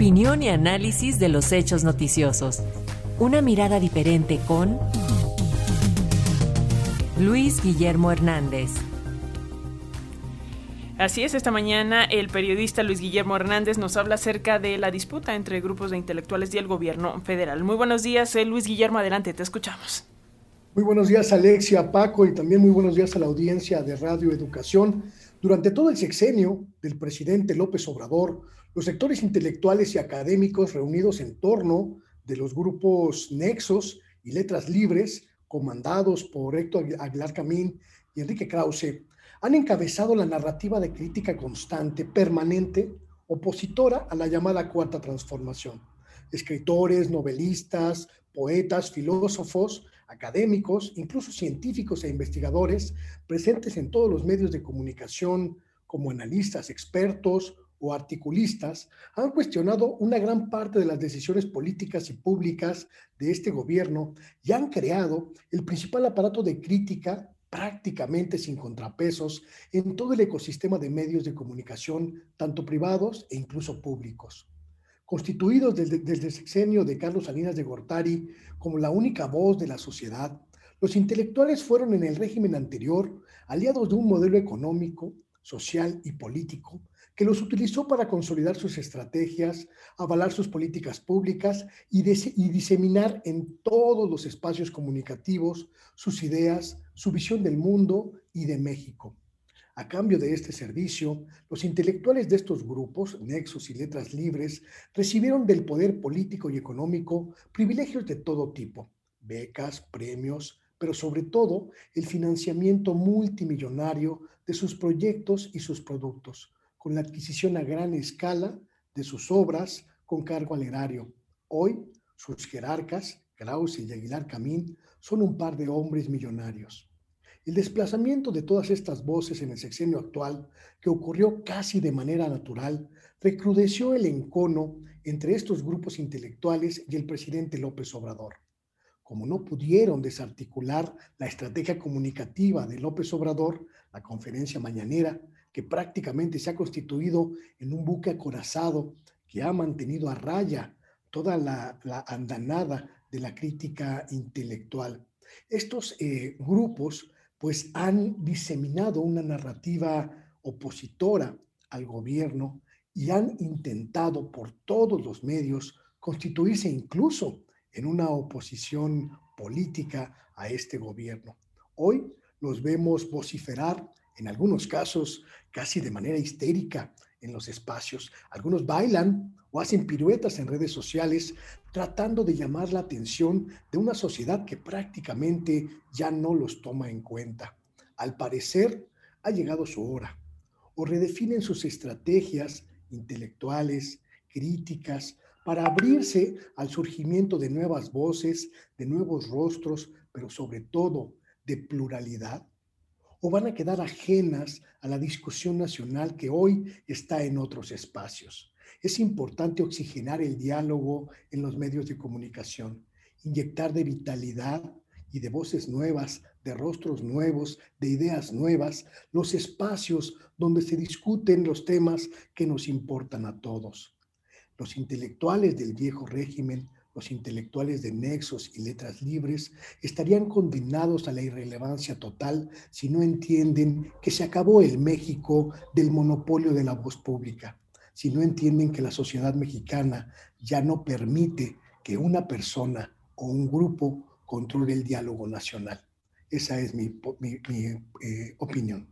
Opinión y análisis de los hechos noticiosos. Una mirada diferente con Luis Guillermo Hernández. Así es, esta mañana el periodista Luis Guillermo Hernández nos habla acerca de la disputa entre grupos de intelectuales y el gobierno federal. Muy buenos días, eh, Luis Guillermo, adelante, te escuchamos. Muy buenos días, Alexia, Paco, y también muy buenos días a la audiencia de Radio Educación. Durante todo el sexenio del presidente López Obrador, los sectores intelectuales y académicos reunidos en torno de los grupos Nexos y Letras Libres, comandados por Héctor Aguilar Camín y Enrique Krause, han encabezado la narrativa de crítica constante, permanente, opositora a la llamada Cuarta Transformación. Escritores, novelistas, poetas, filósofos, académicos, incluso científicos e investigadores presentes en todos los medios de comunicación como analistas, expertos o articulistas han cuestionado una gran parte de las decisiones políticas y públicas de este gobierno y han creado el principal aparato de crítica prácticamente sin contrapesos en todo el ecosistema de medios de comunicación, tanto privados e incluso públicos. Constituidos desde, desde el sexenio de Carlos Salinas de Gortari como la única voz de la sociedad, los intelectuales fueron en el régimen anterior aliados de un modelo económico, social y político que los utilizó para consolidar sus estrategias, avalar sus políticas públicas y, y, diseminar en todos los espacios comunicativos sus ideas, su visión del mundo y de México. A cambio de este servicio, los intelectuales de estos grupos, Nexos y Letras Libres, recibieron del poder político y económico privilegios de todo tipo, becas, premios, pero sobre todo el financiamiento multimillonario de sus proyectos y sus productos, con la adquisición a gran escala de sus obras con cargo al erario. Hoy, sus jerarcas, Krause y Aguilar Camín, son un par de hombres millonarios. El desplazamiento de todas estas voces en el sexenio actual, que ocurrió casi de manera natural, recrudeció el encono entre estos grupos intelectuales y el presidente López Obrador. Como no pudieron desarticular la estrategia comunicativa de López Obrador, la conferencia mañanera, que prácticamente se ha constituido en un buque acorazado que ha mantenido a raya toda la, andanada de la crítica intelectual. Estos eh, grupos pues han diseminado una narrativa opositora al gobierno y han intentado por todos los medios constituirse incluso en una oposición política a este gobierno. Hoy los vemos vociferar en algunos casos casi de manera histérica en los espacios. Algunos bailan o hacen piruetas en redes sociales tratando de llamar la atención de una sociedad que prácticamente ya no los toma en cuenta. Al parecer, ha llegado su hora. O redefinen sus estrategias intelectuales, críticas, para abrirse al surgimiento de nuevas voces, de nuevos rostros, pero sobre todo de pluralidad o van a quedar ajenas a la discusión nacional que hoy está en otros espacios. Es importante oxigenar el diálogo en los medios de comunicación, inyectar de vitalidad y de voces nuevas, de rostros nuevos, de ideas nuevas, los espacios donde se discuten los temas que nos importan a todos. Los intelectuales del viejo régimen los intelectuales de nexos y letras libres estarían condenados a la irrelevancia total si no entienden que se acabó el México del monopolio de la voz pública, si no entienden que la sociedad mexicana ya no permite que una persona o un grupo controle el diálogo nacional. Esa es mi, eh, opinión.